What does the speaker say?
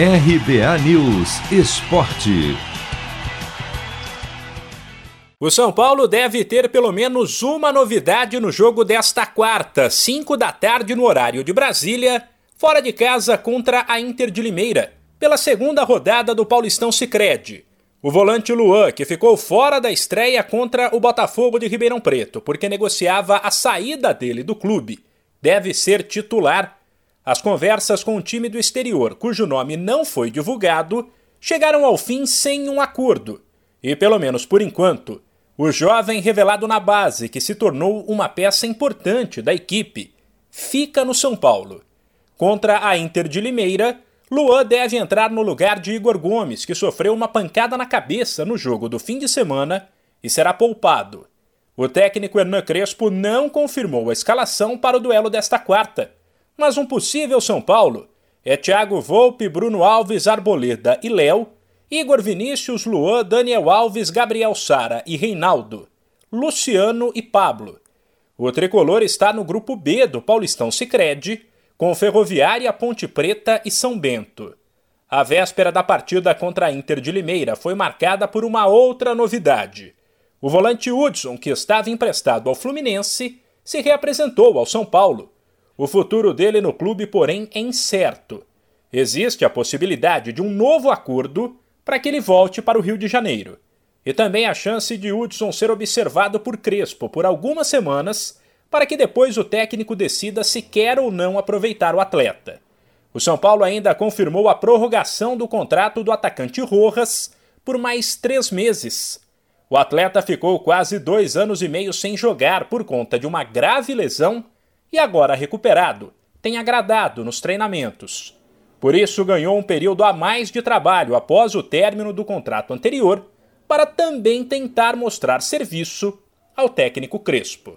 RBA News Esporte. O São Paulo deve ter pelo menos uma novidade no jogo desta quarta, 5 da tarde no horário de Brasília, fora de casa contra a Inter de Limeira, pela segunda rodada do Paulistão Sicredi. O volante Luan, que ficou fora da estreia contra o Botafogo de Ribeirão Preto, porque negociava a saída dele do clube, deve ser titular. As conversas com o time do exterior, cujo nome não foi divulgado, chegaram ao fim sem um acordo. E, pelo menos por enquanto, o jovem revelado na base, que se tornou uma peça importante da equipe, fica no São Paulo. Contra a Inter de Limeira, Luan deve entrar no lugar de Igor Gomes, que sofreu uma pancada na cabeça no jogo do fim de semana e será poupado. O técnico Hernan Crespo não confirmou a escalação para o duelo desta quarta, mas um possível São Paulo é Thiago Volpe, Bruno Alves, Arboleda e Léo Igor Vinícius, Luan, Daniel Alves, Gabriel Sara e Reinaldo, Luciano e Pablo. O tricolor está no grupo B do Paulistão Sicredi, com Ferroviária, Ponte Preta e São Bento. A véspera da partida contra a Inter de Limeira foi marcada por uma outra novidade. O volante Hudson, que estava emprestado ao Fluminense, se reapresentou ao São Paulo. O futuro dele no clube, porém, é incerto. Existe a possibilidade de um novo acordo para que ele volte para o Rio de Janeiro. E também a chance de Hudson ser observado por Crespo por algumas semanas, para que depois o técnico decida se quer ou não aproveitar o atleta. O São Paulo ainda confirmou a prorrogação do contrato do atacante Rojas por mais três meses. O atleta ficou quase dois anos e meio sem jogar por conta de uma grave lesão e agora recuperado, tem agradado nos treinamentos. Por isso, ganhou um período a mais de trabalho após o término do contrato anterior, para também tentar mostrar serviço ao técnico Crespo.